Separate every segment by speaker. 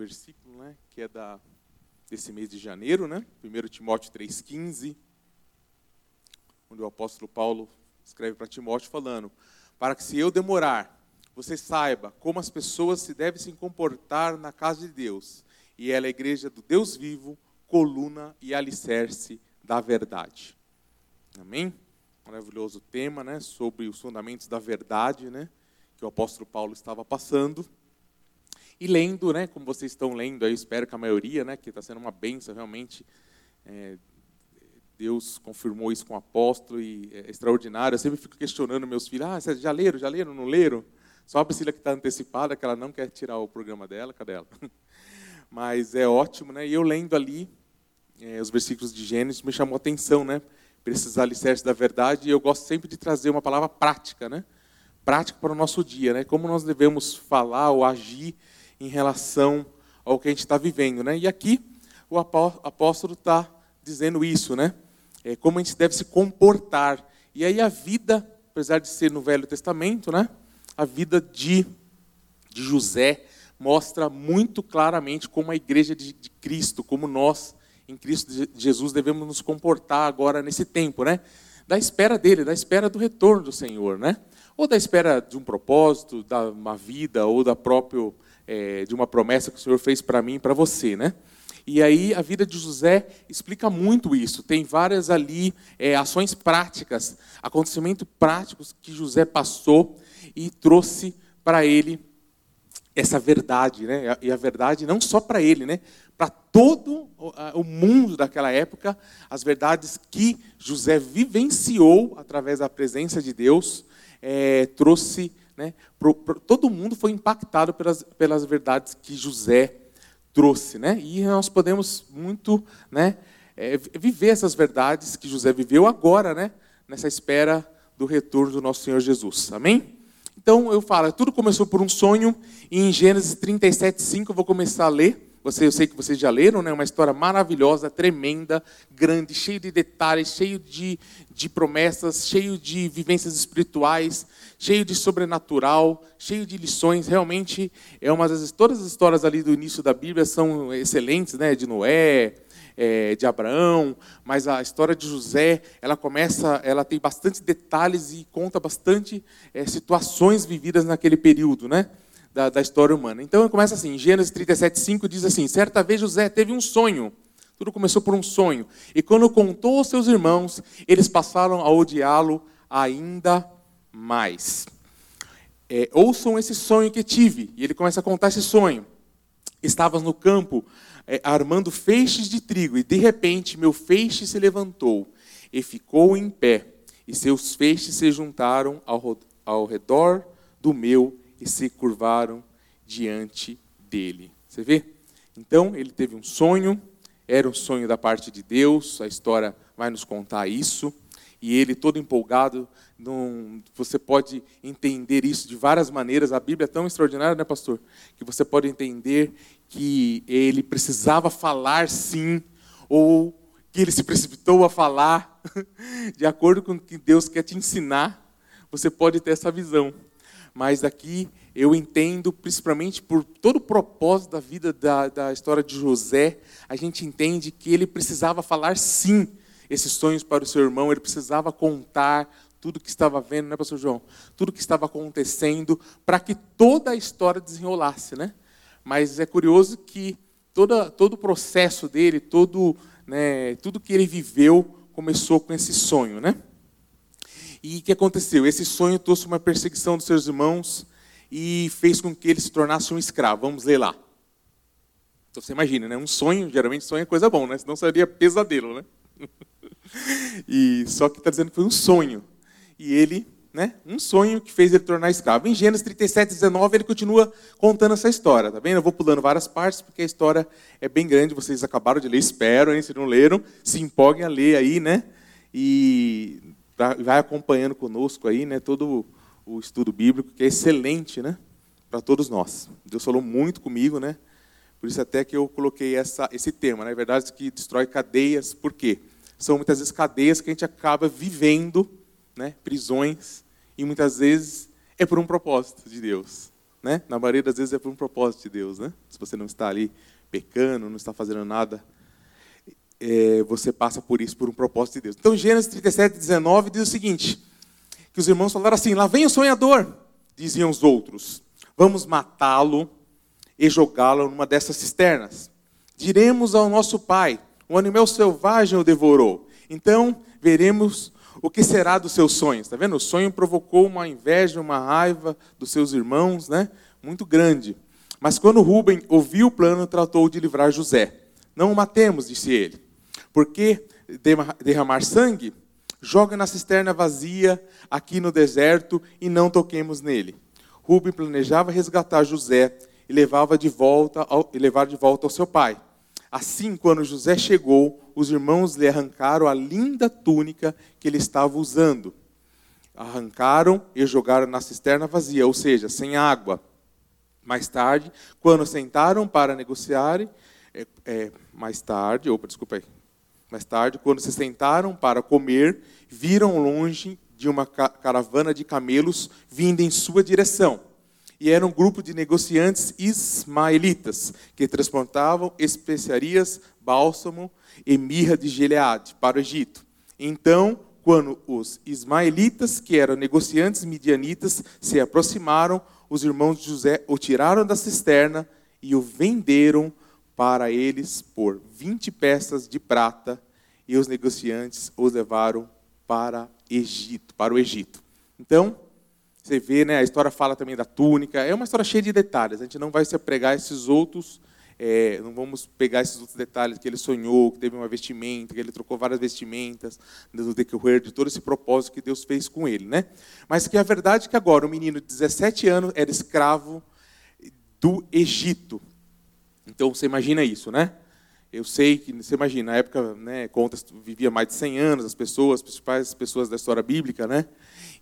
Speaker 1: Versículo, né, que é da desse mês de janeiro, né? 1 Timóteo 3:15, onde o apóstolo Paulo escreve para Timóteo falando: "Para que se eu demorar, você saiba como as pessoas se devem se comportar na casa de Deus, e ela é a igreja do Deus vivo, coluna e alicerce da verdade." Amém? Maravilhoso tema, né, sobre os fundamentos da verdade, né, que o apóstolo Paulo estava passando. E lendo, né, como vocês estão lendo, eu espero que a maioria, né, que está sendo uma benção realmente, é, Deus confirmou isso com o apóstolo e é extraordinário. Eu sempre fico questionando meus filhos, ah, vocês já leram, já leram, não leram? Só a Priscila que está antecipada, que ela não quer tirar o programa dela, cadê ela? Mas é ótimo, né? E eu lendo ali é, os versículos de Gênesis me chamou a atenção, né? Precisar alicerce da verdade e eu gosto sempre de trazer uma palavra prática, né? Prática para o nosso dia, né? Como nós devemos falar ou agir em relação ao que a gente está vivendo. Né? E aqui o apóstolo está dizendo isso, né? É, como a gente deve se comportar. E aí a vida, apesar de ser no Velho Testamento, né? a vida de, de José mostra muito claramente como a igreja de, de Cristo, como nós em Cristo Jesus devemos nos comportar agora nesse tempo, né? Da espera dele, da espera do retorno do Senhor, né? Ou da espera de um propósito, da uma vida, ou da própria é, de uma promessa que o Senhor fez para mim e para você, né? E aí a vida de José explica muito isso. Tem várias ali é, ações práticas, acontecimentos práticos que José passou e trouxe para ele essa verdade, né? E a verdade não só para ele, né? Para todo o mundo daquela época, as verdades que José vivenciou através da presença de Deus é, trouxe né? Pro, pro, todo mundo foi impactado pelas, pelas verdades que José trouxe. Né? E nós podemos muito né, é, viver essas verdades que José viveu agora, né, nessa espera do retorno do nosso Senhor Jesus. Amém? Então eu falo, tudo começou por um sonho, e em Gênesis 37, 5 eu vou começar a ler. Você, eu sei que vocês já leram, né? Uma história maravilhosa, tremenda, grande, cheio de detalhes, cheio de, de promessas, cheio de vivências espirituais, cheio de sobrenatural, cheio de lições. Realmente é uma das todas as histórias ali do início da Bíblia são excelentes, né? De Noé, é, de Abraão, mas a história de José, ela começa, ela tem bastante detalhes e conta bastante é, situações vividas naquele período, né? Da, da história humana. Então começa assim, Gênesis 37, 5 diz assim: Certa vez José teve um sonho. Tudo começou por um sonho. E quando contou aos seus irmãos, eles passaram a odiá-lo ainda mais. É, ouçam esse sonho que tive. E ele começa a contar esse sonho. Estavas no campo é, armando feixes de trigo, e de repente meu feixe se levantou e ficou em pé, e seus feixes se juntaram ao, ao redor do meu e se curvaram diante dele. Você vê? Então, ele teve um sonho, era um sonho da parte de Deus, a história vai nos contar isso, e ele todo empolgado, num, você pode entender isso de várias maneiras, a Bíblia é tão extraordinária, né, pastor? Que você pode entender que ele precisava falar sim, ou que ele se precipitou a falar, de acordo com o que Deus quer te ensinar, você pode ter essa visão mas aqui eu entendo, principalmente por todo o propósito da vida da, da história de José, a gente entende que ele precisava falar sim esses sonhos para o seu irmão, ele precisava contar tudo que estava vendo, né, pastor João? Tudo que estava acontecendo, para que toda a história desenrolasse, né? Mas é curioso que toda, todo o processo dele, todo, né, tudo que ele viveu, começou com esse sonho, né? E o que aconteceu? Esse sonho trouxe uma perseguição dos seus irmãos e fez com que ele se tornasse um escravo. Vamos ler lá. Então você imagina, né? Um sonho, geralmente sonho é coisa bom, né? Senão seria pesadelo, né? e só que está dizendo que foi um sonho. E ele né? Um sonho que fez ele tornar escravo. Em Gênesis 37, 19, ele continua contando essa história, tá vendo? Eu vou pulando várias partes, porque a história é bem grande, vocês acabaram de ler, espero, hein? Se não leram, se empolguem a ler aí, né? E vai acompanhando conosco aí, né? Todo o estudo bíblico, que é excelente, né? Para todos nós. Deus falou muito comigo, né? Por isso até que eu coloquei essa, esse tema, né? verdade, que destrói cadeias. Por quê? São muitas vezes cadeias que a gente acaba vivendo né, prisões, e muitas vezes é por um propósito de Deus. Né? Na maioria das vezes é por um propósito de Deus. Né? Se você não está ali pecando, não está fazendo nada, é, você passa por isso por um propósito de Deus. Então, Gênesis 37, 19 diz o seguinte: que os irmãos falaram assim: lá vem o sonhador, diziam os outros, vamos matá-lo e jogá-lo numa dessas cisternas. Diremos ao nosso pai: um animal selvagem o devorou. Então veremos o que será dos seus sonhos? Está vendo? O sonho provocou uma inveja, uma raiva dos seus irmãos, né? Muito grande. Mas quando Rubem ouviu o plano, tratou de livrar José. Não o matemos, disse ele. Porque derramar sangue? Joga na cisterna vazia aqui no deserto e não toquemos nele. Rubem planejava resgatar José e levava de volta ao, e levar de volta ao seu pai. Assim, quando José chegou, os irmãos lhe arrancaram a linda túnica que ele estava usando. Arrancaram e jogaram na cisterna vazia, ou seja, sem água. Mais tarde, quando sentaram para negociar, é, é, mais tarde, opa, desculpa aí. Mais tarde, quando se sentaram para comer, viram longe de uma caravana de camelos vindo em sua direção e era um grupo de negociantes ismaelitas que transportavam especiarias, bálsamo e mirra de Gileade para o Egito. Então, quando os ismaelitas, que eram negociantes midianitas, se aproximaram, os irmãos de José o tiraram da cisterna e o venderam para eles por 20 peças de prata, e os negociantes os levaram para Egito, para o Egito. Então, você vê, né, a história fala também da túnica. É uma história cheia de detalhes. A gente não vai se apregar esses outros, é, não vamos pegar esses outros detalhes que ele sonhou, que teve uma vestimenta, que ele trocou várias vestimentas no decorrer de todo esse propósito que Deus fez com ele, né? Mas que a verdade é que agora o menino de 17 anos era escravo do Egito. Então você imagina isso, né? Eu sei que, você imagina, na época, né, contas, vivia mais de 100 anos, as pessoas, as principais pessoas da história bíblica, né?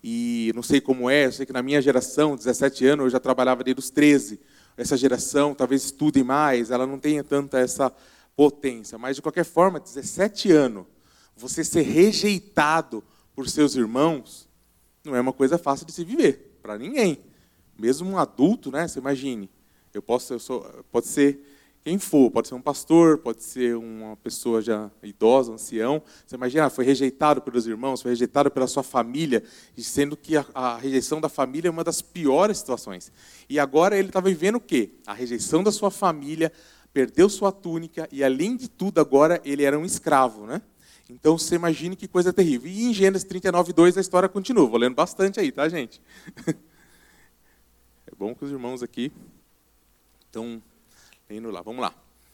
Speaker 1: E não sei como é, eu sei que na minha geração, 17 anos, eu já trabalhava desde os 13. Essa geração talvez estude mais, ela não tenha tanta essa potência. Mas, de qualquer forma, 17 anos, você ser rejeitado por seus irmãos, não é uma coisa fácil de se viver, para ninguém. Mesmo um adulto, né? Você imagine. Eu posso, eu sou, pode ser quem for, pode ser um pastor, pode ser uma pessoa já idosa, ancião. Você imagina, foi rejeitado pelos irmãos, foi rejeitado pela sua família, sendo que a, a rejeição da família é uma das piores situações. E agora ele estava vivendo o quê? A rejeição da sua família, perdeu sua túnica e, além de tudo, agora ele era um escravo, né? Então você imagine que coisa terrível. E em Gênesis 39, 2 a história continua. Vou lendo bastante aí, tá, gente? É bom que os irmãos aqui estão indo lá, vamos lá.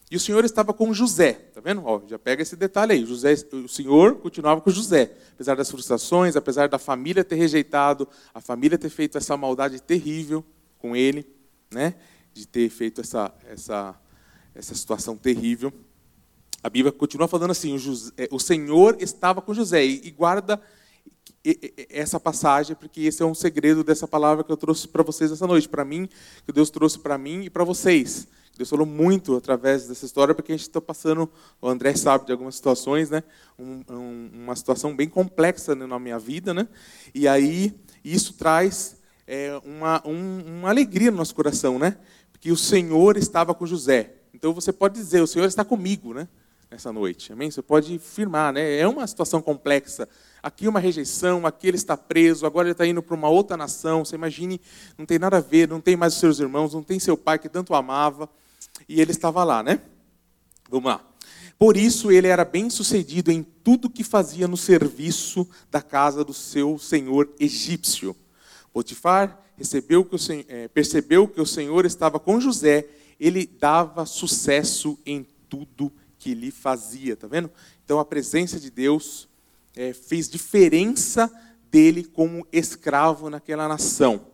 Speaker 1: E o Senhor estava com José, tá vendo? Ó, já pega esse detalhe aí. José, o Senhor continuava com José, apesar das frustrações, apesar da família ter rejeitado, a família ter feito essa maldade terrível com ele, né? De ter feito essa essa essa situação terrível. A Bíblia continua falando assim: o, José, o Senhor estava com José e guarda essa passagem, porque esse é um segredo dessa palavra que eu trouxe para vocês essa noite, para mim, que Deus trouxe para mim e para vocês. Deus falou muito através dessa história, porque a gente está passando, o André sabe de algumas situações, né? Um, um, uma situação bem complexa na minha vida, né? E aí isso traz é, uma, um, uma alegria no nosso coração, né? Porque o Senhor estava com José. Então você pode dizer, o Senhor está comigo, né? Nessa noite, amém? Você pode firmar, né? É uma situação complexa. Aqui uma rejeição, aqui ele está preso, agora ele está indo para uma outra nação. Você imagine, não tem nada a ver, não tem mais os seus irmãos, não tem seu pai que tanto amava e ele estava lá, né? Vamos lá. Por isso ele era bem sucedido em tudo que fazia no serviço da casa do seu senhor egípcio. Potifar recebeu que o, é, percebeu que o Senhor estava com José, ele dava sucesso em tudo que lhe fazia, tá vendo? Então a presença de Deus é, fez diferença dele como escravo naquela nação.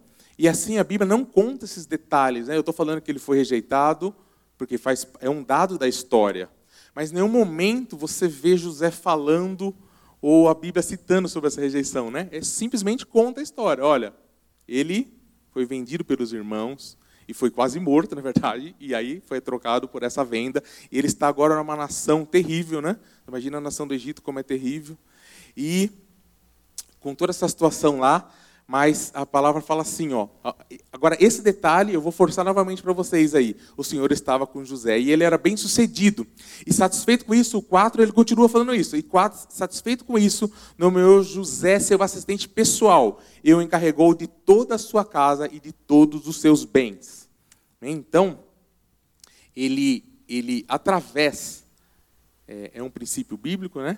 Speaker 1: E assim a Bíblia não conta esses detalhes. Né? Eu estou falando que ele foi rejeitado, porque faz, é um dado da história. Mas em nenhum momento você vê José falando ou a Bíblia citando sobre essa rejeição. Né? É simplesmente conta a história. Olha, ele foi vendido pelos irmãos e foi quase morto, na verdade, e aí foi trocado por essa venda. E ele está agora numa nação terrível, né? Imagina a nação do Egito como é terrível. E com toda essa situação lá, mas a palavra fala assim, ó. Agora esse detalhe eu vou forçar novamente para vocês aí. O Senhor estava com José e ele era bem sucedido. E satisfeito com isso, o 4 ele continua falando isso. E 4, satisfeito com isso, nomeou José seu assistente pessoal. E o encarregou de toda a sua casa e de todos os seus bens. Então, ele ele através é, é um princípio bíblico, né?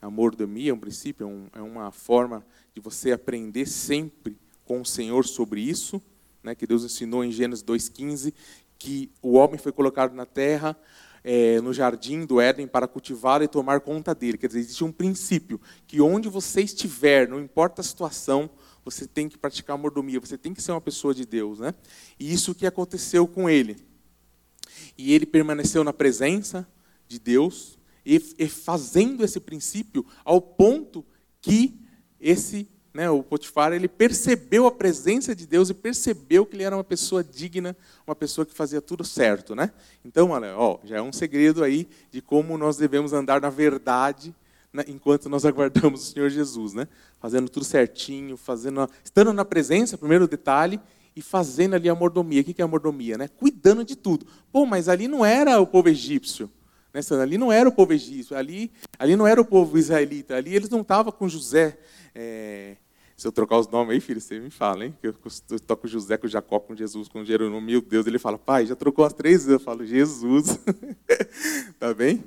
Speaker 1: A mordomia é um princípio, é, um, é uma forma de você aprender sempre com o Senhor sobre isso, né, que Deus ensinou em Gênesis 2,15, que o homem foi colocado na terra, é, no jardim do Éden, para cultivá-lo e tomar conta dele. Quer dizer, existe um princípio, que onde você estiver, não importa a situação, você tem que praticar mordomia, você tem que ser uma pessoa de Deus. Né? E isso que aconteceu com ele. E ele permaneceu na presença de Deus, e, e fazendo esse princípio ao ponto que esse, né, o Potifar, ele percebeu a presença de Deus e percebeu que ele era uma pessoa digna, uma pessoa que fazia tudo certo, né? Então, olha, ó, já é um segredo aí de como nós devemos andar na verdade né, enquanto nós aguardamos o Senhor Jesus, né? Fazendo tudo certinho, fazendo, estando na presença, primeiro detalhe, e fazendo ali a mordomia. O que é a mordomia, né? Cuidando de tudo. Pô, mas ali não era o povo egípcio. Né, ali não era o povo egípcio, ali, ali não era o povo israelita, ali eles não estavam com José. É, se eu trocar os nomes aí, filho, você me fala, hein? Eu, eu toco José com Jacó, com Jesus, com Jerônimo, meu Deus, ele fala, pai, já trocou as três vezes. Eu falo, Jesus. tá bem?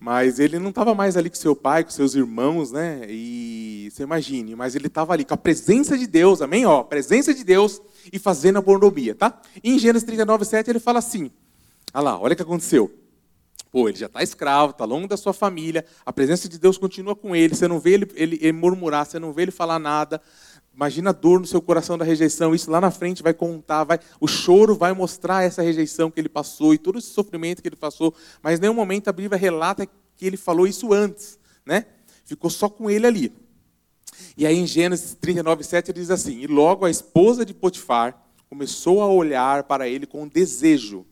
Speaker 1: Mas ele não estava mais ali com seu pai, com seus irmãos, né? E você imagine, mas ele estava ali com a presença de Deus, amém? Ó, presença de Deus e fazendo a pornomia, tá? E em Gênesis 39, 7, ele fala assim: olha lá, olha o que aconteceu. Pô, ele já está escravo, está longe da sua família, a presença de Deus continua com ele, você não vê ele, ele, ele, murmurar, você não vê ele falar nada. Imagina a dor no seu coração da rejeição, isso lá na frente vai contar, vai, o choro vai mostrar essa rejeição que ele passou e todo esse sofrimento que ele passou, mas em nenhum momento a Bíblia relata que ele falou isso antes, né? Ficou só com ele ali. E aí em Gênesis 39, 7 ele diz assim: E logo a esposa de Potifar começou a olhar para ele com desejo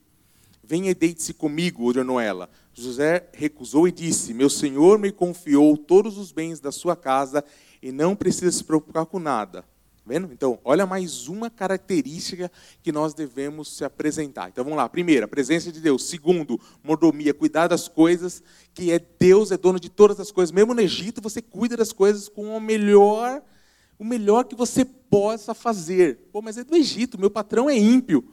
Speaker 1: Venha e deite-se comigo, ordenou ela. José recusou e disse: Meu senhor me confiou todos os bens da sua casa e não precisa se preocupar com nada. Vendo? Então, olha mais uma característica que nós devemos se apresentar. Então vamos lá. Primeiro, a presença de Deus. Segundo, mordomia, cuidar das coisas, que é Deus é dono de todas as coisas. Mesmo no Egito, você cuida das coisas com o melhor, o melhor que você possa fazer. Pô, mas é do Egito, meu patrão é ímpio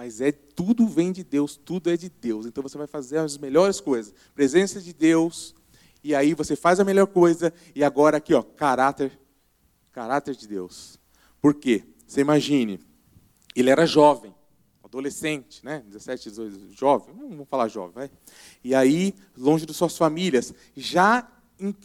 Speaker 1: mas é tudo vem de Deus, tudo é de Deus. Então você vai fazer as melhores coisas. Presença de Deus, e aí você faz a melhor coisa, e agora aqui, ó, caráter, caráter de Deus. Por quê? Você imagine, ele era jovem, adolescente, né? 17, 18, jovem, vamos falar jovem, vai. E aí, longe de suas famílias, já,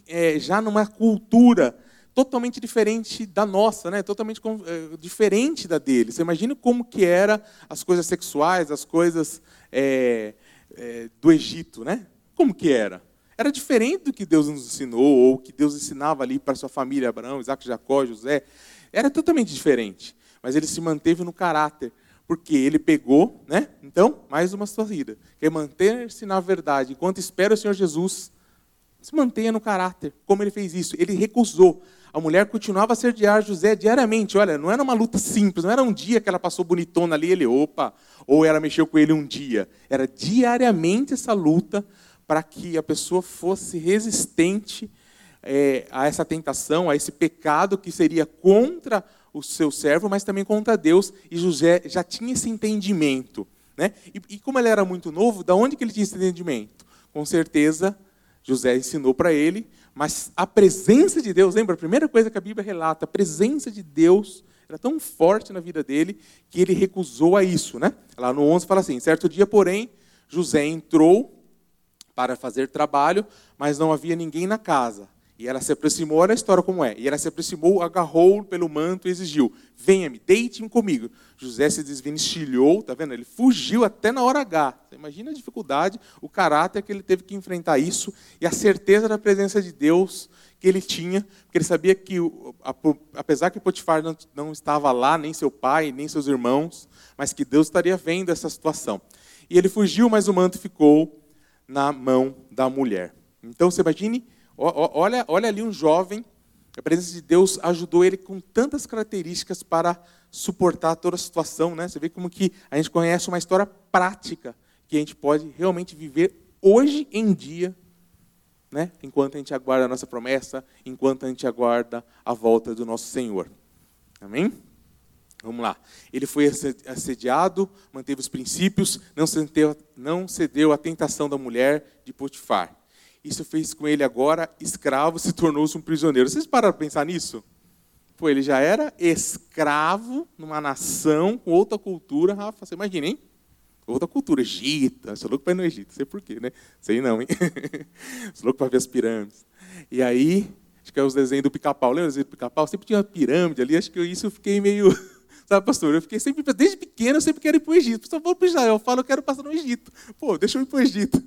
Speaker 1: é, já numa cultura totalmente diferente da nossa, né? totalmente é, diferente da dele. Você imagina como que era as coisas sexuais, as coisas é, é, do Egito, né? Como que era? Era diferente do que Deus nos ensinou, ou que Deus ensinava ali para sua família, Abraão, Isaac, Jacó, José. Era totalmente diferente. Mas ele se manteve no caráter, porque ele pegou, né? Então, mais uma saída, que é manter-se na verdade. Enquanto espera o Senhor Jesus, se mantenha no caráter. Como ele fez isso? Ele recusou a mulher continuava a sediar José diariamente. Olha, não era uma luta simples, não era um dia que ela passou bonitona ali, ele, opa, ou ela mexeu com ele um dia. Era diariamente essa luta para que a pessoa fosse resistente é, a essa tentação, a esse pecado que seria contra o seu servo, mas também contra Deus. E José já tinha esse entendimento. Né? E, e como ele era muito novo, da onde que ele tinha esse entendimento? Com certeza, José ensinou para ele, mas a presença de Deus, lembra? A primeira coisa que a Bíblia relata, a presença de Deus era tão forte na vida dele que ele recusou a isso, né? Lá no 11 fala assim: certo dia, porém, José entrou para fazer trabalho, mas não havia ninguém na casa. E ela se aproximou, olha a história como é. E ela se aproximou, agarrou pelo manto e exigiu: Venha-me, deite-me comigo. José se desvencilhou, tá vendo? Ele fugiu até na hora H. Você imagina a dificuldade, o caráter que ele teve que enfrentar isso e a certeza da presença de Deus que ele tinha, porque ele sabia que, apesar que Potifar não, estava lá, nem seu pai, nem seus irmãos, mas que Deus estaria vendo essa situação. E ele fugiu, mas o manto ficou na mão da mulher. Então, você imagine Olha, olha ali um jovem, a presença de Deus ajudou ele com tantas características para suportar toda a situação. Né? Você vê como que a gente conhece uma história prática que a gente pode realmente viver hoje em dia, né? enquanto a gente aguarda a nossa promessa, enquanto a gente aguarda a volta do nosso Senhor. Amém? Vamos lá. Ele foi assediado, manteve os princípios, não cedeu, não cedeu à tentação da mulher de Potifar. Isso fez com ele agora escravo, se tornou-se um prisioneiro. Vocês pararam para pensar nisso? Pô, ele já era escravo numa nação com outra cultura, Rafa. Você imagina, hein? Outra cultura, Egito. Eu sou louco para ir no Egito, sei por quê, né? Sei não, hein? sou louco para ver as pirâmides. E aí, acho que é os desenhos do pica-pau. Lembra os desenhos do pica-pau? Sempre tinha uma pirâmide ali. Acho que isso eu fiquei meio. Sabe, pastor? Eu fiquei sempre, desde pequeno, eu sempre quero ir para o Egito. Só vou para Israel. Eu falo, eu quero passar no Egito. Pô, deixa eu ir para o Egito.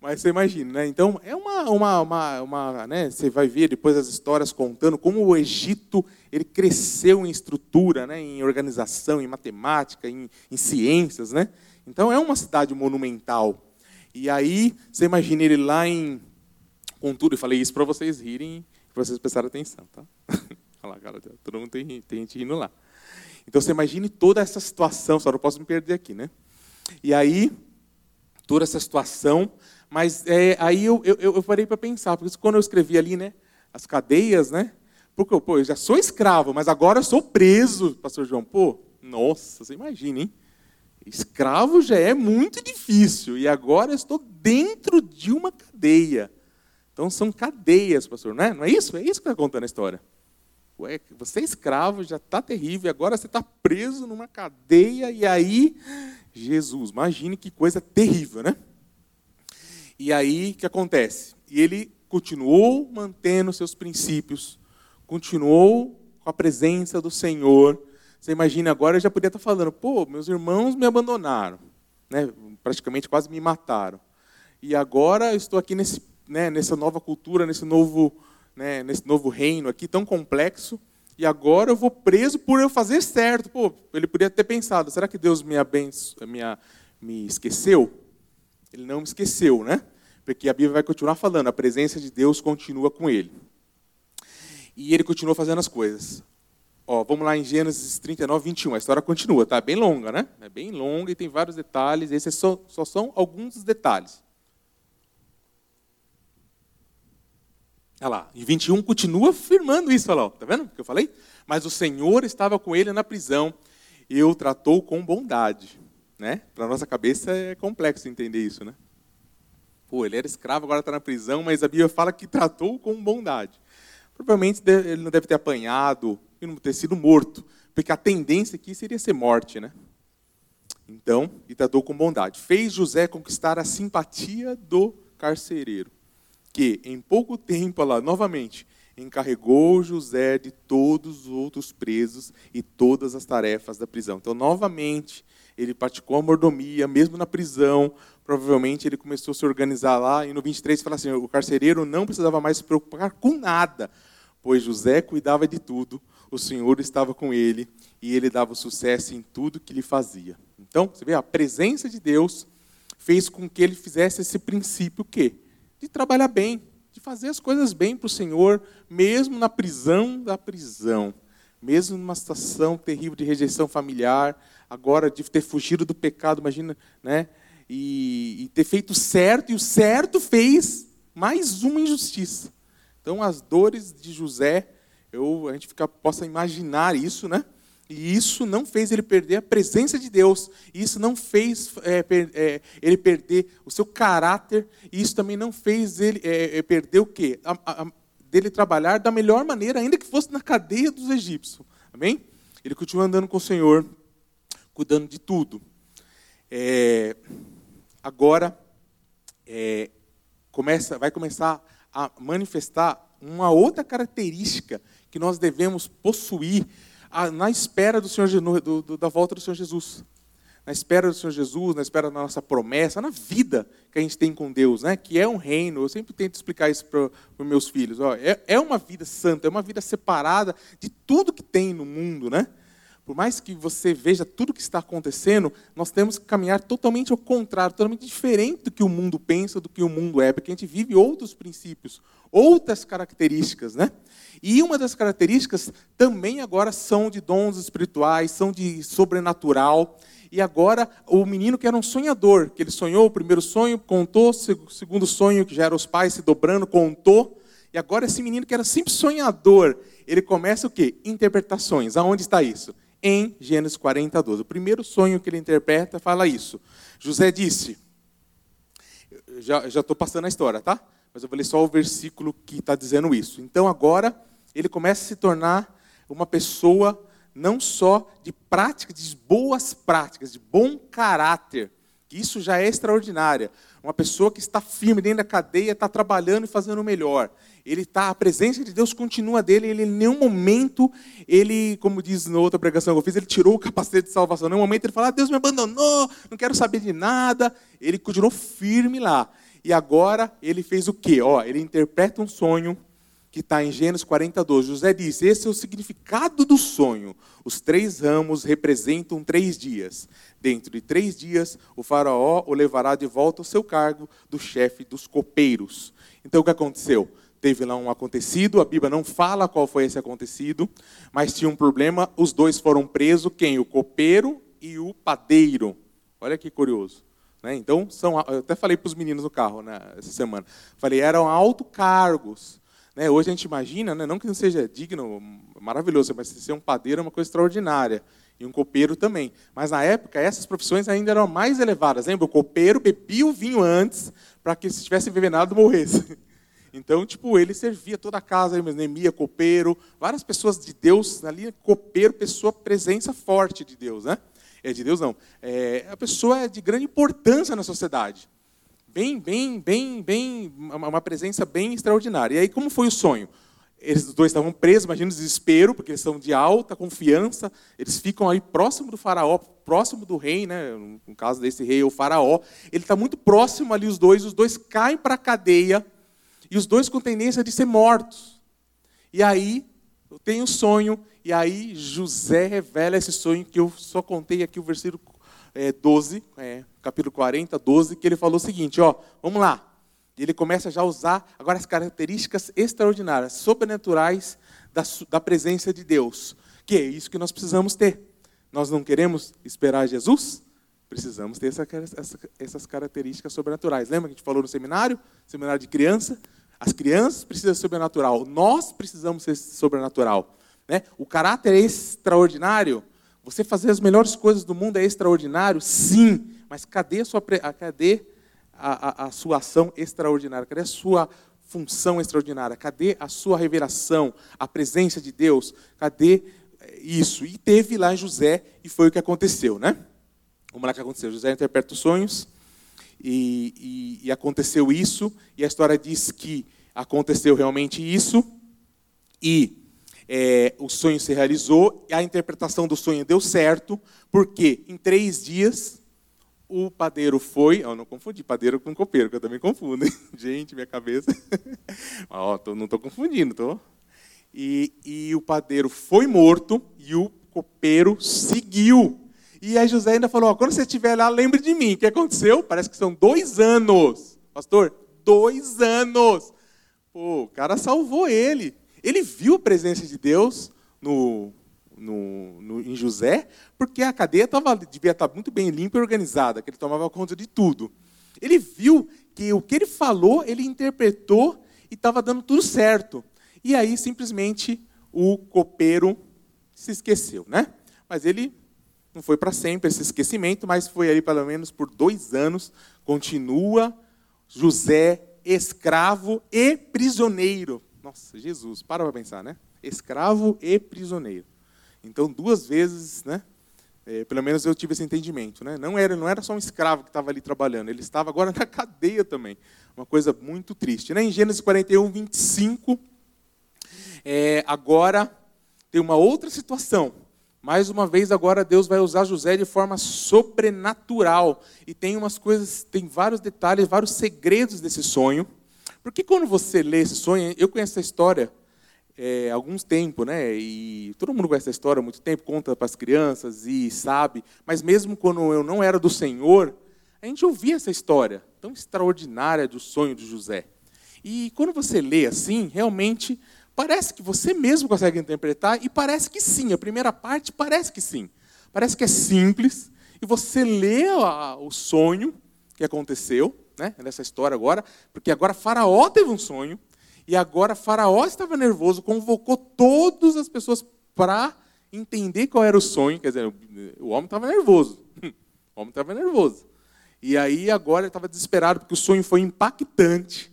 Speaker 1: Mas você imagina, né? Então, é uma, uma, uma, uma né? Você vai ver depois as histórias contando como o Egito ele cresceu em estrutura, né? em organização, em matemática, em, em ciências, né? Então, é uma cidade monumental. E aí, você imagina ele lá em... Com tudo, eu falei isso para vocês rirem, para vocês prestarem atenção, tá? Olha lá, cara, todo mundo tem, tem gente rindo lá. Então, você imagine toda essa situação, só não posso me perder aqui, né? E aí, toda essa situação mas é, aí eu, eu, eu parei para pensar, porque quando eu escrevi ali, né, as cadeias, né, porque pô, eu já sou escravo, mas agora eu sou preso, pastor João. Pô, nossa, você imagina, hein? Escravo já é muito difícil, e agora eu estou dentro de uma cadeia. Então são cadeias, pastor, não é? Não é isso? É isso que está contando a história. Ué, você é escravo, já está terrível, e agora você está preso numa cadeia, e aí, Jesus, imagine que coisa terrível, né? E aí, o que acontece? E ele continuou mantendo seus princípios, continuou com a presença do Senhor. Você imagina agora, eu já podia estar falando, pô, meus irmãos me abandonaram, né? praticamente quase me mataram. E agora eu estou aqui nesse, né, nessa nova cultura, nesse novo, né, nesse novo reino aqui tão complexo, e agora eu vou preso por eu fazer certo. Pô, ele podia ter pensado, será que Deus me, abenço, me, me esqueceu? Ele não me esqueceu, né? Porque a Bíblia vai continuar falando, a presença de Deus continua com ele. E ele continua fazendo as coisas. Ó, vamos lá em Gênesis 39, 21. A história continua, tá? Bem longa, né? É bem longa e tem vários detalhes. Esses só, só são alguns dos detalhes. Olha lá, em 21 continua afirmando isso, olha lá, tá vendo o que eu falei? Mas o Senhor estava com ele na prisão e o tratou com bondade. Né? Para nossa cabeça é complexo entender isso, né? Pô, ele era escravo, agora está na prisão, mas a Bíblia fala que tratou com bondade. Provavelmente ele não deve ter apanhado e não ter sido morto, porque a tendência aqui seria ser morte, né? Então, e tratou com bondade. Fez José conquistar a simpatia do carcereiro, que em pouco tempo, lá, novamente, encarregou José de todos os outros presos e todas as tarefas da prisão. Então, novamente, ele praticou a mordomia, mesmo na prisão. Provavelmente ele começou a se organizar lá. E no 23 fala assim: o carcereiro não precisava mais se preocupar com nada, pois José cuidava de tudo, o Senhor estava com ele e ele dava sucesso em tudo que ele fazia. Então, você vê, a presença de Deus fez com que ele fizesse esse princípio quê? De trabalhar bem, de fazer as coisas bem para o Senhor, mesmo na prisão da prisão, mesmo numa situação terrível de rejeição familiar, agora de ter fugido do pecado, imagina, né? E, e ter feito certo, e o certo fez mais uma injustiça. Então, as dores de José, eu, a gente fica, possa imaginar isso, né? E isso não fez ele perder a presença de Deus. Isso não fez é, per, é, ele perder o seu caráter. E isso também não fez ele é, é perder o quê? A, a, dele trabalhar da melhor maneira, ainda que fosse na cadeia dos egípcios. Amém? Ele continua andando com o Senhor cuidando de tudo. É, agora, é, começa, vai começar a manifestar uma outra característica que nós devemos possuir na espera do Senhor, do, do, da volta do Senhor Jesus. Na espera do Senhor Jesus, na espera da nossa promessa, na vida que a gente tem com Deus, né? que é um reino. Eu sempre tento explicar isso para os meus filhos. Ó, é, é uma vida santa, é uma vida separada de tudo que tem no mundo. Né? Por mais que você veja tudo que está acontecendo, nós temos que caminhar totalmente ao contrário, totalmente diferente do que o mundo pensa, do que o mundo é, porque a gente vive outros princípios, outras características, né? E uma das características também agora são de dons espirituais, são de sobrenatural. E agora o menino que era um sonhador, que ele sonhou o primeiro sonho, contou, o segundo sonho que já era os pais se dobrando, contou. E agora esse menino que era sempre sonhador, ele começa o quê? Interpretações. Aonde está isso? Em Gênesis 40, 12. O primeiro sonho que ele interpreta fala isso. José disse, já estou passando a história, tá? Mas eu vou ler só o versículo que está dizendo isso. Então agora ele começa a se tornar uma pessoa não só de práticas, de boas práticas, de bom caráter, que isso já é extraordinária. Uma pessoa que está firme dentro da cadeia, está trabalhando e fazendo o melhor. Ele está, a presença de Deus continua dele, ele em nenhum momento, ele, como diz na outra pregação que eu fiz, ele tirou o capacete de salvação. Em nenhum momento ele fala, ah, Deus me abandonou, não quero saber de nada. Ele continuou firme lá. E agora ele fez o quê? Ó, ele interpreta um sonho, que está em Gênesis 40, 12. José diz: Esse é o significado do sonho. Os três ramos representam três dias. Dentro de três dias, o faraó o levará de volta ao seu cargo do chefe dos copeiros. Então, o que aconteceu? Teve lá um acontecido, a Bíblia não fala qual foi esse acontecido, mas tinha um problema, os dois foram presos, quem? O copeiro e o padeiro. Olha que curioso. Né? Então, são, eu até falei para os meninos no carro né, essa semana, falei, eram alto cargos, né, hoje a gente imagina, né, não que não seja digno, maravilhoso, mas ser um padeiro é uma coisa extraordinária. E um copeiro também. Mas na época, essas profissões ainda eram mais elevadas. Lembra? O copeiro bebia o vinho antes para que, se tivesse envenenado, morresse. Então, tipo, ele servia toda a casa, Neemia, copeiro, várias pessoas de Deus ali, copeiro, pessoa, presença forte de Deus, né? É de Deus não. É, a pessoa é de grande importância na sociedade bem, bem, bem, bem, uma presença bem extraordinária. E aí, como foi o sonho? Eles dois estavam presos, imagina o desespero, porque eles são de alta confiança, eles ficam aí próximo do faraó, próximo do rei, né? no caso desse rei, o faraó. Ele está muito próximo ali, os dois, os dois caem para a cadeia, e os dois com tendência de ser mortos. E aí, eu tenho um sonho, e aí José revela esse sonho, que eu só contei aqui o versículo é, 12, é, capítulo 40, 12, que ele falou o seguinte, ó, vamos lá. Ele começa já a usar agora as características extraordinárias, sobrenaturais da, da presença de Deus, que é isso que nós precisamos ter. Nós não queremos esperar Jesus? Precisamos ter essa, essa, essas características sobrenaturais. Lembra que a gente falou no seminário? Seminário de criança? As crianças precisam ser sobrenatural. Nós precisamos ser sobrenatural. Né? O caráter extraordinário você fazer as melhores coisas do mundo é extraordinário? Sim. Mas cadê a sua, cadê a, a, a sua ação extraordinária? Cadê a sua função extraordinária? Cadê a sua revelação, a presença de Deus? Cadê eh, isso? E teve lá José, e foi o que aconteceu, né? Vamos lá que aconteceu. José interpreta os sonhos, e, e, e aconteceu isso, e a história diz que aconteceu realmente isso, e é, o sonho se realizou, a interpretação do sonho deu certo, porque em três dias o padeiro foi. Eu não confundi padeiro com copeiro, que eu também confundo. Hein? Gente, minha cabeça. Ó, tô, não estou confundindo, tô. E, e o padeiro foi morto e o copeiro seguiu. E aí José ainda falou: quando você estiver lá, lembre de mim. O que aconteceu? Parece que são dois anos. Pastor, dois anos. Pô, o cara salvou ele. Ele viu a presença de Deus no, no, no, em José, porque a cadeia tava, devia estar muito bem limpa e organizada, que ele tomava conta de tudo. Ele viu que o que ele falou, ele interpretou e estava dando tudo certo. E aí, simplesmente, o copeiro se esqueceu. Né? Mas ele não foi para sempre esse esquecimento, mas foi ali pelo menos por dois anos. Continua José escravo e prisioneiro. Nossa, Jesus, para para pensar, né? Escravo e prisioneiro. Então, duas vezes, né? É, pelo menos eu tive esse entendimento, né? Não era, não era só um escravo que estava ali trabalhando, ele estava agora na cadeia também. Uma coisa muito triste. Né? Em Gênesis 41, 25, É, agora tem uma outra situação. Mais uma vez, agora Deus vai usar José de forma sobrenatural. E tem umas coisas, tem vários detalhes, vários segredos desse sonho. Porque quando você lê esse sonho, eu conheço essa história é, alguns tempo, né? E todo mundo conhece essa história há muito tempo, conta para as crianças e sabe. Mas mesmo quando eu não era do Senhor, a gente ouvia essa história tão extraordinária do sonho de José. E quando você lê assim, realmente parece que você mesmo consegue interpretar e parece que sim. A primeira parte parece que sim. Parece que é simples e você lê o sonho que aconteceu, né, nessa história agora, porque agora Faraó teve um sonho e agora Faraó estava nervoso, convocou todas as pessoas para entender qual era o sonho. Quer dizer, o homem estava nervoso. O homem estava nervoso. E aí agora ele estava desesperado, porque o sonho foi impactante.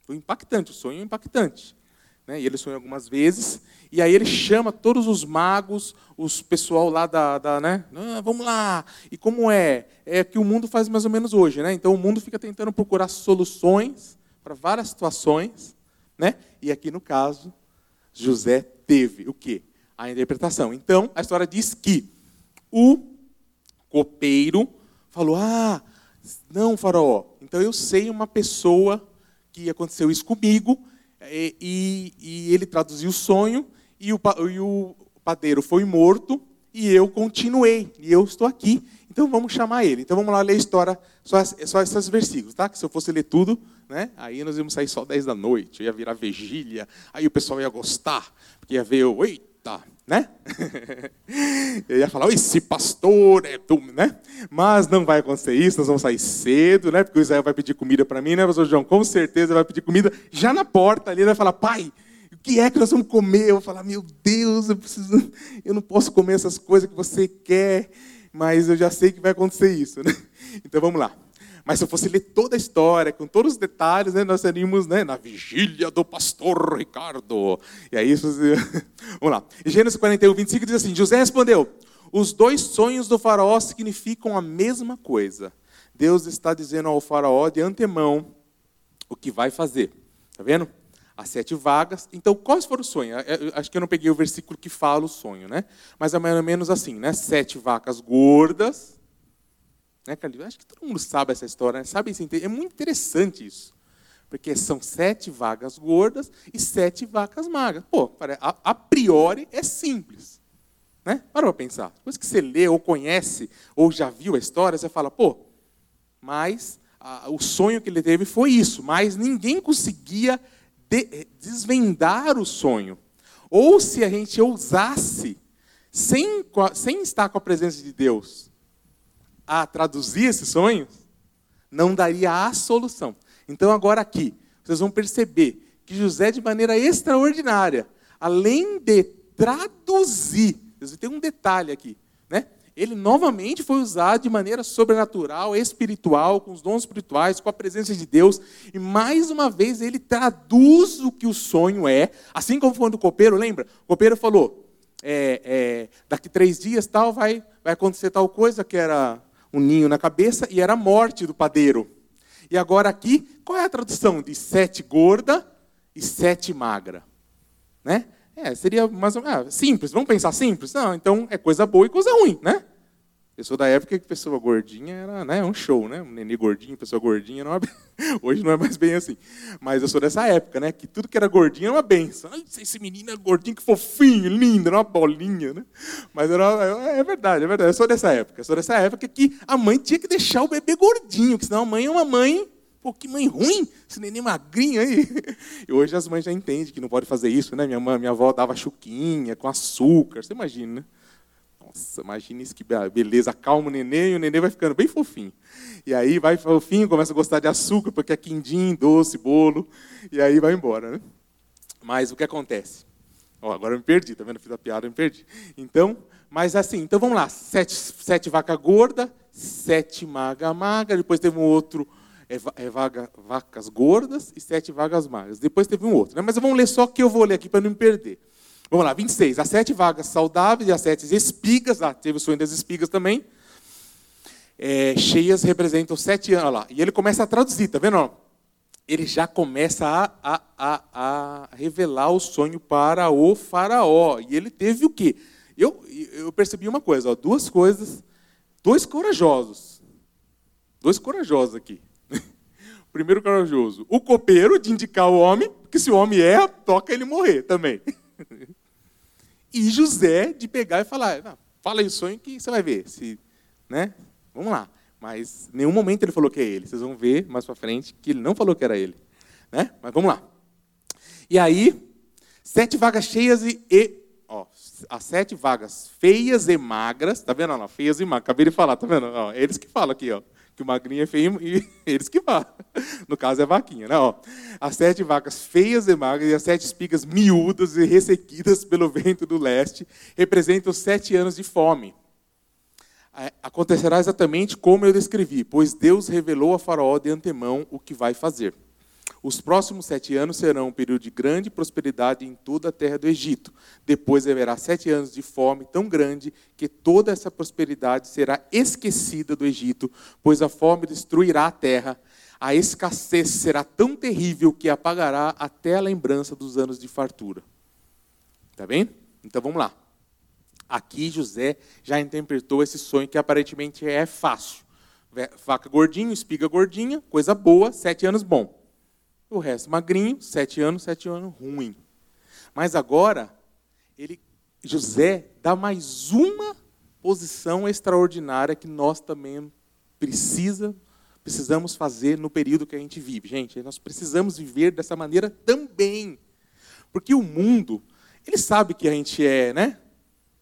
Speaker 1: Foi impactante, o sonho é impactante. Né? E ele sonhou algumas vezes. E aí ele chama todos os magos, os pessoal lá da. da né? Ah, vamos lá! E como é? É que o mundo faz mais ou menos hoje. Né? Então o mundo fica tentando procurar soluções para várias situações. Né? E aqui no caso, José teve o quê? A interpretação. Então, a história diz que o copeiro falou: Ah, não, faraó, então eu sei uma pessoa que aconteceu isso comigo, e, e, e ele traduziu o sonho, e o, e o padeiro foi morto, e eu continuei, e eu estou aqui. Então vamos chamar ele. Então vamos lá ler a história, só, só esses versículos, tá? Que se eu fosse ler tudo, né? Aí nós íamos sair só 10 da noite, ia virar vigília, aí o pessoal ia gostar, porque ia ver o, eita, né? Eu ia falar, esse pastor é tu, né? Mas não vai acontecer isso, nós vamos sair cedo, né? Porque o Israel vai pedir comida para mim, né, pastor João? Com certeza vai pedir comida já na porta ali, ele vai falar, pai, o que é que nós vamos comer? Eu vou falar, meu Deus, eu preciso, eu não posso comer essas coisas que você quer, mas eu já sei que vai acontecer isso, né? Então vamos lá. Mas se eu fosse ler toda a história, com todos os detalhes, né, nós seríamos né, na vigília do pastor Ricardo. E aí, vamos lá. Gênesis 41, 25 diz assim: José respondeu: Os dois sonhos do faraó significam a mesma coisa. Deus está dizendo ao faraó de antemão o que vai fazer. Está vendo? As sete vagas. Então, quais foram os sonhos? Acho que eu não peguei o versículo que fala o sonho, né? Mas é mais ou menos assim, né? Sete vacas gordas né? Acho que todo mundo sabe essa história, né? sabe É muito interessante isso. Porque são sete vagas gordas e sete vacas magras. Pô, a, a priori é simples. Né? Para para pensar. Depois que você lê ou conhece ou já viu a história, você fala, pô, mas a, o sonho que ele teve foi isso, mas ninguém conseguia de, desvendar o sonho. Ou se a gente ousasse, sem, sem estar com a presença de Deus, a traduzir esses sonhos, não daria a solução. Então, agora aqui, vocês vão perceber que José, de maneira extraordinária, além de traduzir, tem um detalhe aqui, né? Ele novamente foi usado de maneira sobrenatural, espiritual, com os dons espirituais, com a presença de Deus, e mais uma vez ele traduz o que o sonho é, assim como foi do copeiro, lembra? O copeiro falou: é, é, daqui três dias tal vai, vai acontecer tal coisa que era um ninho na cabeça e era a morte do padeiro. E agora aqui, qual é a tradução de sete gorda e sete magra? Né? É, seria mais ou menos ah, simples. Vamos pensar simples? Não, então é coisa boa e coisa ruim, né? Eu sou da época que pessoa gordinha era né, um show, né? Um nenê gordinho, pessoa gordinha. Não é... Hoje não é mais bem assim. Mas eu sou dessa época, né? Que tudo que era gordinho era uma benção. Ai, esse menino é gordinho, que fofinho, lindo, era uma bolinha, né? Mas era... é verdade, é verdade. Eu sou dessa época. Eu sou dessa época que a mãe tinha que deixar o bebê gordinho, porque senão a mãe é uma mãe Pô, que mãe ruim, esse neném magrinho aí. E hoje as mães já entendem que não pode fazer isso, né? Minha, mãe, minha avó dava chuquinha com açúcar, você imagina, né? Nossa, imagina isso que beleza, calma o neném o neném vai ficando bem fofinho. E aí vai fofinho, começa a gostar de açúcar, porque é quindim, doce, bolo, e aí vai embora, né? Mas o que acontece? Ó, agora eu me perdi, tá vendo? Fiz a piada, eu me perdi. Então, mas assim, então vamos lá, sete, sete vaca gorda, sete maga magra, depois teve um outro é, é vaga, vacas gordas e sete vagas magras. Depois teve um outro, né? Mas vamos ler só que eu vou ler aqui para não me perder. Vamos lá, 26. As sete vagas saudáveis e as sete espigas, teve o sonho das espigas também, é, cheias representam sete anos. Lá. E ele começa a traduzir, tá vendo? ele já começa a, a, a, a, revelar o sonho para o faraó. E ele teve o quê? Eu, eu percebi uma coisa, ó, duas coisas, dois corajosos. Dois corajosos aqui. Primeiro corajoso, o copeiro de indicar o homem, porque se o homem erra, toca ele morrer também. E José de pegar e falar, fala aí o sonho que você vai ver. Se, né? Vamos lá. Mas em nenhum momento ele falou que é ele. Vocês vão ver mais para frente que ele não falou que era ele. Né? Mas vamos lá. E aí, sete vagas cheias e, e ó, as sete vagas feias e magras, tá vendo? Ó, feias e magras, acabei de falar, tá vendo? Ó, eles que falam aqui, ó, que o magrinho é feio e eles que falam. No caso é vaquinha, né? Ó, as sete vacas feias e magras e as sete espigas miúdas e ressequidas pelo vento do leste representam sete anos de fome. É, acontecerá exatamente como eu descrevi, pois Deus revelou a Faraó de antemão o que vai fazer. Os próximos sete anos serão um período de grande prosperidade em toda a terra do Egito. Depois haverá sete anos de fome tão grande que toda essa prosperidade será esquecida do Egito, pois a fome destruirá a terra. A escassez será tão terrível que apagará até a lembrança dos anos de fartura. Está bem? Então vamos lá. Aqui José já interpretou esse sonho que aparentemente é fácil. Vaca gordinho, espiga gordinha, coisa boa, sete anos bom. O resto magrinho, sete anos, sete anos ruim. Mas agora, ele, José dá mais uma posição extraordinária que nós também precisa, precisamos fazer no período que a gente vive. Gente, nós precisamos viver dessa maneira também. Porque o mundo, ele sabe que a gente é, né?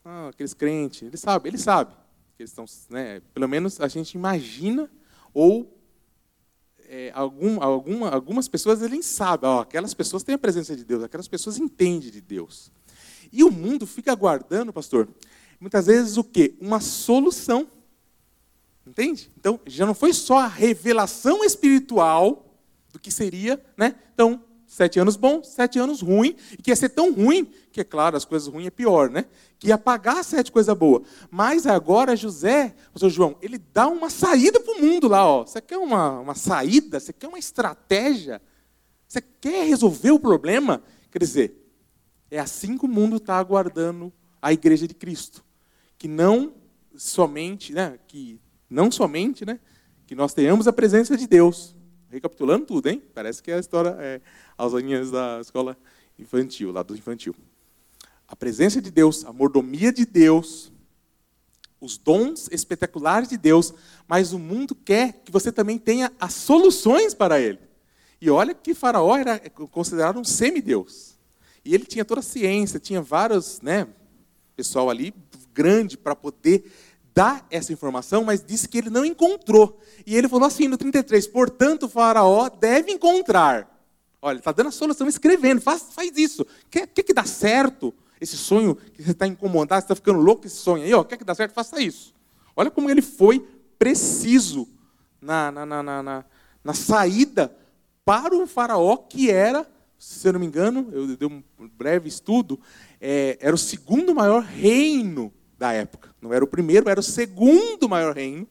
Speaker 1: ah, aqueles crentes, ele sabe, ele sabe. Que eles estão, né, pelo menos a gente imagina, ou é, algum, alguma, algumas pessoas ele sabe, ó, aquelas pessoas têm a presença de Deus, aquelas pessoas entendem de Deus. E o mundo fica aguardando, pastor, muitas vezes o quê? Uma solução. Entende? Então, já não foi só a revelação espiritual do que seria, né? Então, Sete anos bom, sete anos ruim, e que ia ser tão ruim, que é claro, as coisas ruins é pior, né? Que ia pagar sete coisas boas. Mas agora José, o seu João, ele dá uma saída para o mundo lá, ó. Você quer uma, uma saída? Você quer uma estratégia? Você quer resolver o problema? Quer dizer, é assim que o mundo está aguardando a igreja de Cristo. Que não somente, né? Que não somente, né? Que nós tenhamos a presença de Deus. Recapitulando tudo, hein? Parece que a história é as aulinhas da escola infantil, lá do infantil. A presença de Deus, a mordomia de Deus, os dons espetaculares de Deus, mas o mundo quer que você também tenha as soluções para ele. E olha que Faraó era considerado um semideus. E ele tinha toda a ciência, tinha vários, né, pessoal ali grande para poder dar essa informação, mas disse que ele não encontrou. E ele falou assim no 33: portanto, Faraó deve encontrar Olha, está dando a solução, escrevendo, faz, faz isso. Quer, quer que dá certo esse sonho que você está incomodado, você está ficando louco esse sonho aí, ó, quer que dá certo, faça isso. Olha como ele foi preciso na, na, na, na, na saída para o faraó, que era, se eu não me engano, eu dei um breve estudo, é, era o segundo maior reino da época. Não era o primeiro, era o segundo maior reino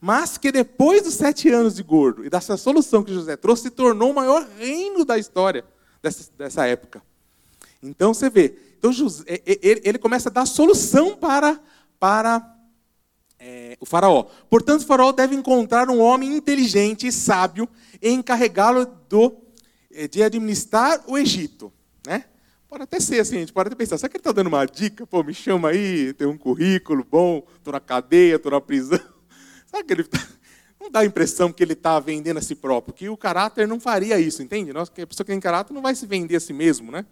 Speaker 1: mas que depois dos sete anos de gordo e dessa solução que José trouxe, se tornou o maior reino da história dessa, dessa época. Então você vê, então ele, começa a dar solução para, para é, o faraó. Portanto, o faraó deve encontrar um homem inteligente e sábio e encarregá-lo é, de administrar o Egito. Né? Pode até ser assim, a gente pode até pensar, será que ele está dando uma dica? Pô, me chama aí, tem um currículo bom, estou na cadeia, estou na prisão. Sabe que ele tá, não dá a impressão que ele está vendendo a si próprio, que o caráter não faria isso, entende? Nós, a pessoa que tem caráter não vai se vender a si mesmo, né?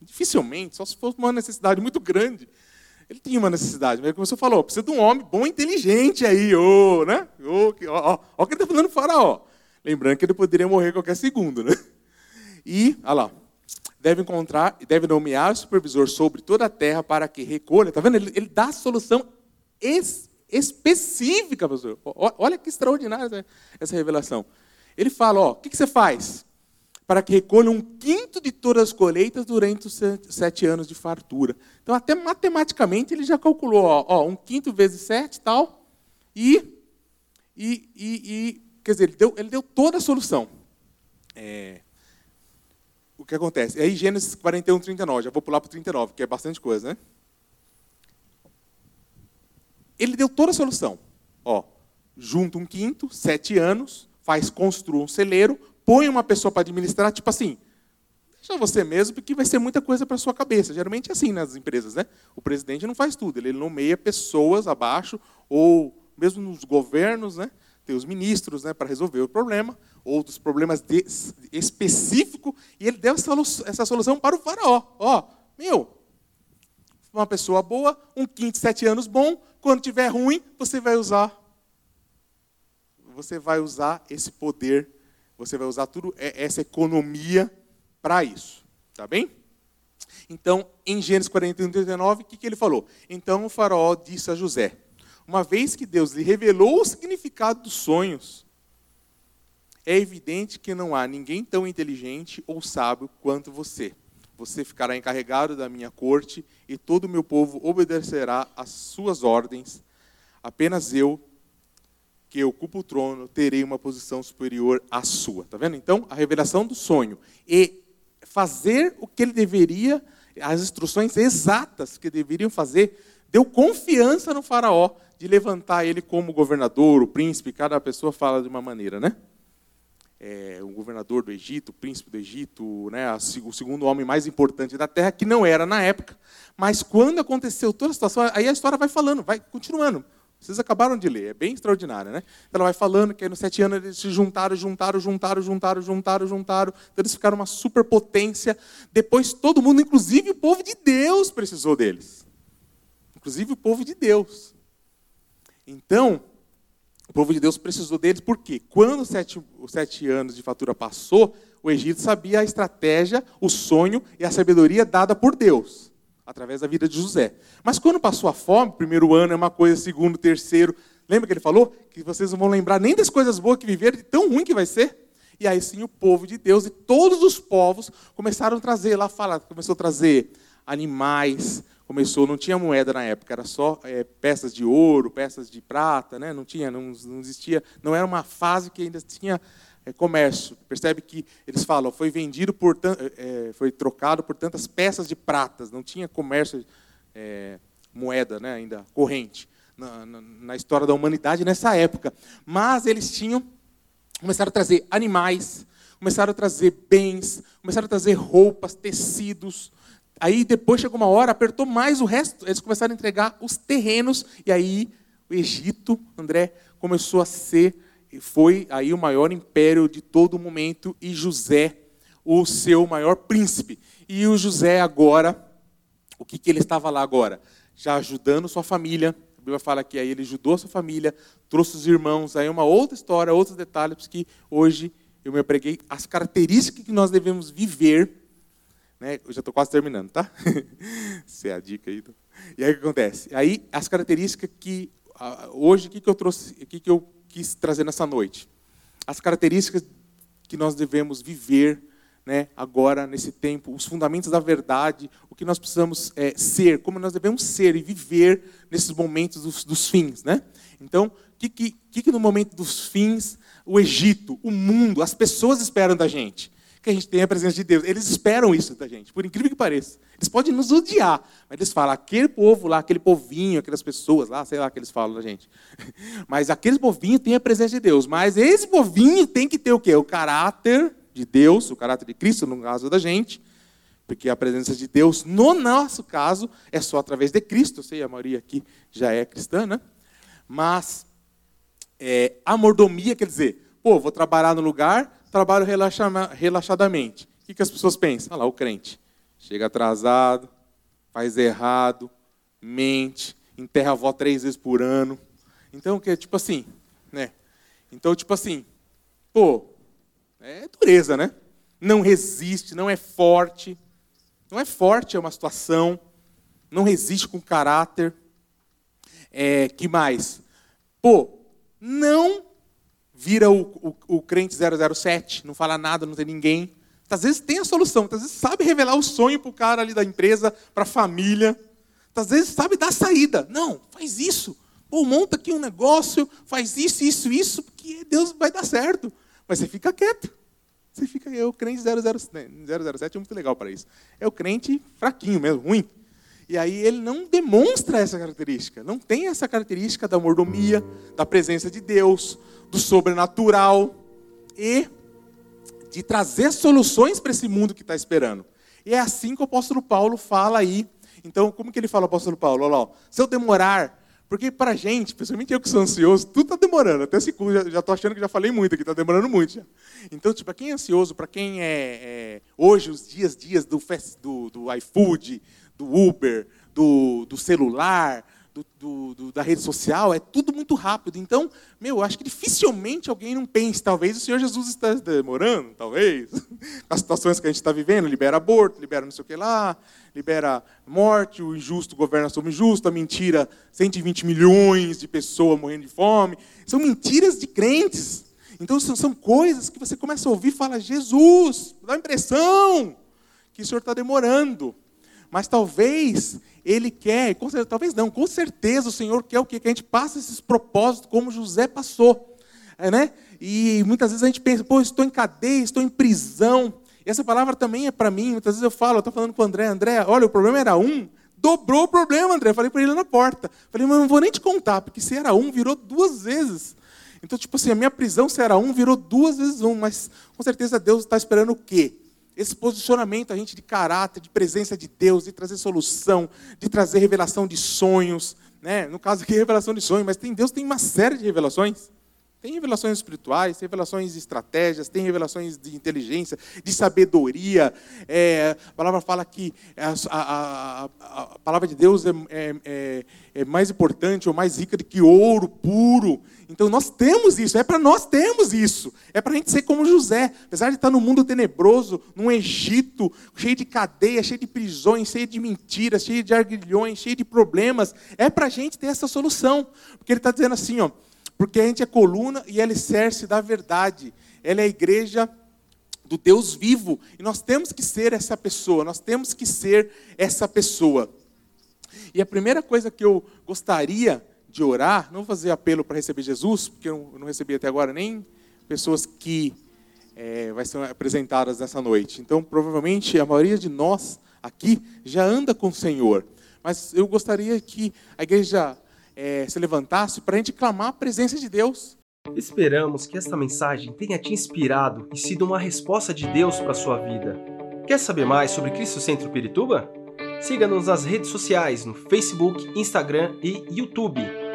Speaker 1: Dificilmente, só se fosse uma necessidade muito grande. Ele tinha uma necessidade, mas como você falou, precisa de um homem bom, inteligente aí, ô, né? Ô, ó, ó, ó, o que ele está falando faraó. Lembrando que ele poderia morrer qualquer segundo, né? E, olha lá, deve encontrar, deve nomear o supervisor sobre toda a terra para que recolha. Está vendo? Ele, ele dá a solução específica, pastor. Olha que extraordinária essa revelação. Ele fala: o que, você faz? Para que recolha um quinto de todas as colheitas durante os sete anos de fartura. Então, até matematicamente, ele já calculou: ó, ó um quinto vezes sete tal. E, e, e, e quer dizer, ele deu, ele deu toda a solução. É, que acontece? Aí Gênesis 41, 39, já vou pular para o 39, que é bastante coisa, né? Ele deu toda a solução. Ó, junta um quinto, sete anos, faz, construa um celeiro, põe uma pessoa para administrar, tipo assim, deixa você mesmo, porque vai ser muita coisa para sua cabeça. Geralmente é assim nas empresas, né? O presidente não faz tudo, ele nomeia pessoas abaixo, ou mesmo nos governos, né? Tem os ministros né, para resolver o problema, outros problemas específicos, e ele deu essa, essa solução para o faraó. Ó, meu, uma pessoa boa, um quinto, sete anos bom, quando tiver ruim, você vai usar. Você vai usar esse poder, você vai usar tudo essa economia para isso. Tá bem? Então, em Gênesis 41, 39, o que, que ele falou? Então o faraó disse a José: Uma vez que Deus lhe revelou o significado dos sonhos, é evidente que não há ninguém tão inteligente ou sábio quanto você. Você ficará encarregado da minha corte e todo o meu povo obedecerá às suas ordens. Apenas eu, que ocupo o trono, terei uma posição superior à sua. Tá vendo? Então, a revelação do sonho e fazer o que ele deveria, as instruções exatas que deveriam fazer, deu confiança no faraó de levantar ele como governador, o príncipe, cada pessoa fala de uma maneira, né? é, o governador do Egito, o príncipe do Egito, né, o segundo homem mais importante da terra, que não era na época. Mas quando aconteceu toda a situação, aí a história vai falando, vai continuando. Vocês acabaram de ler, é bem extraordinária, né? Ela vai falando que aí nos sete anos eles se juntaram, juntaram, juntaram, juntaram, juntaram, juntaram. Então eles ficaram uma superpotência. Depois todo mundo, inclusive o povo de Deus, precisou deles. Inclusive o povo de Deus. Então, o povo de Deus precisou deles, porque quando os sete, os sete anos de fatura passou, o Egito sabia a estratégia, o sonho e a sabedoria dada por Deus, através da vida de José. Mas quando passou a fome, primeiro ano é uma coisa, segundo, terceiro, lembra que ele falou? Que vocês não vão lembrar nem das coisas boas que viveram, de tão ruim que vai ser. E aí sim o povo de Deus e todos os povos começaram a trazer, lá fala, começou a trazer animais, começou, não tinha moeda na época, era só é, peças de ouro, peças de prata, né? não tinha, não, não existia, não era uma fase que ainda tinha é, comércio. Percebe que eles falam, foi vendido por, é, foi trocado por tantas peças de pratas, não tinha comércio, moeda né, ainda corrente na, na, na história da humanidade nessa época. Mas eles tinham, começaram a trazer animais, começaram a trazer bens, começaram a trazer roupas, tecidos, Aí depois chegou uma hora, apertou mais o resto, eles começaram a entregar os terrenos, e aí o Egito, André, começou a ser, foi aí o maior império de todo momento, e José, o seu maior príncipe. E o José agora, o que, que ele estava lá agora? Já ajudando sua família, a Bíblia fala que aí ele ajudou a sua família, trouxe os irmãos, aí uma outra história, outros detalhes, que hoje eu me preguei as características que nós devemos viver né? Eu já estou quase terminando, tá? Essa é a dica aí. E aí o que acontece? Aí as características que hoje o que, que eu trouxe, o que, que eu quis trazer nessa noite? As características que nós devemos viver, né? Agora nesse tempo, os fundamentos da verdade, o que nós precisamos é, ser, como nós devemos ser e viver nesses momentos dos, dos fins, né? Então, o que, que, que no momento dos fins o Egito, o mundo, as pessoas esperam da gente? Que a gente tenha a presença de Deus. Eles esperam isso da gente, por incrível que pareça. Eles podem nos odiar, mas eles falam, aquele povo lá, aquele povinho, aquelas pessoas lá, sei lá que eles falam da gente. Mas aquele povinho tem a presença de Deus. Mas esse povinho tem que ter o quê? O caráter de Deus, o caráter de Cristo, no caso da gente. Porque a presença de Deus, no nosso caso, é só através de Cristo. Eu sei, a maioria aqui já é cristã, né? Mas é, a mordomia quer dizer, pô, vou trabalhar no lugar, trabalho relaxadamente. O que as pessoas pensam? Olha lá, o crente. Chega atrasado, faz errado, mente, enterra a avó três vezes por ano. Então, que tipo assim, né? Então, tipo assim, pô, é dureza, né? Não resiste, não é forte. Não é forte, é uma situação. Não resiste com caráter. É, que mais? Pô, não vira o, o, o crente 007, não fala nada, não tem ninguém. Às vezes tem a solução, às vezes sabe revelar o sonho para o cara ali da empresa, para a família. Às vezes sabe dar saída. Não, faz isso. Pô, monta aqui um negócio, faz isso, isso, isso, porque Deus vai dar certo. Mas você fica quieto. Você fica, é o crente 007 é muito legal para isso. É o crente fraquinho mesmo, ruim. E aí ele não demonstra essa característica, não tem essa característica da mordomia, da presença de Deus, do sobrenatural e de trazer soluções para esse mundo que está esperando. E é assim que o apóstolo Paulo fala aí. Então, como que ele fala, apóstolo Paulo? Olha lá, se eu demorar, porque para gente, principalmente eu que sou ansioso, tudo está demorando. Até esse já estou achando que já falei muito aqui, está demorando muito. Já. Então, tipo, para quem é ansioso, para quem é, é, hoje, os dias, dias do, do, do iFood, do Uber, do, do celular, do, do, da rede social, é tudo muito rápido. Então, meu, acho que dificilmente alguém não pense, talvez o Senhor Jesus está demorando, talvez. As situações que a gente está vivendo, libera aborto, libera não sei o que lá, libera morte, o injusto governa sobre o injusto, a mentira, 120 milhões de pessoas morrendo de fome. São mentiras de crentes. Então, são, são coisas que você começa a ouvir e fala, Jesus, dá a impressão que o Senhor está demorando. Mas talvez ele quer, certeza, talvez não, com certeza o Senhor quer o quê? Que a gente passe esses propósitos como José passou. É, né? E muitas vezes a gente pensa, pô, estou em cadeia, estou em prisão. E essa palavra também é para mim. Muitas vezes eu falo, eu estou falando com o André, André, olha, o problema era um, dobrou o problema, André. Falei para ele na porta. Falei, mas não vou nem te contar, porque se era um, virou duas vezes. Então, tipo assim, a minha prisão, se era um, virou duas vezes um. Mas com certeza Deus está esperando o quê? Esse posicionamento, a gente de caráter, de presença de Deus, de trazer solução, de trazer revelação de sonhos. Né? No caso aqui, revelação de sonhos, mas tem Deus tem uma série de revelações. Tem revelações espirituais, tem revelações de estratégias, tem revelações de inteligência, de sabedoria. É, a palavra fala que a, a, a, a palavra de Deus é, é, é, é, mais importante ou mais rica do que ouro puro. Então nós temos isso, é para nós termos isso. É para a gente ser como José. Apesar de estar no mundo tenebroso, num Egito, cheio de cadeias, cheio de prisões, cheio de mentiras, cheio de arguilhões, cheio de problemas, é para a gente ter essa solução. Porque ele está dizendo assim, ó porque a gente é coluna e alicerce da verdade. Ela é a igreja do Deus vivo. E nós temos que ser essa pessoa, nós temos que ser essa pessoa. E a primeira coisa que eu gostaria de orar, não fazer apelo para receber Jesus, porque eu não recebi até agora nem pessoas que é, vai ser apresentadas nessa noite. Então, provavelmente, a maioria de nós aqui já anda com o Senhor. Mas eu gostaria que a igreja é, se levantasse para a gente clamar a presença de Deus.
Speaker 2: Esperamos que esta mensagem tenha te inspirado e sido uma resposta de Deus para a sua vida. Quer saber mais sobre Cristo Centro Pirituba? Siga-nos nas redes sociais no Facebook, Instagram e YouTube,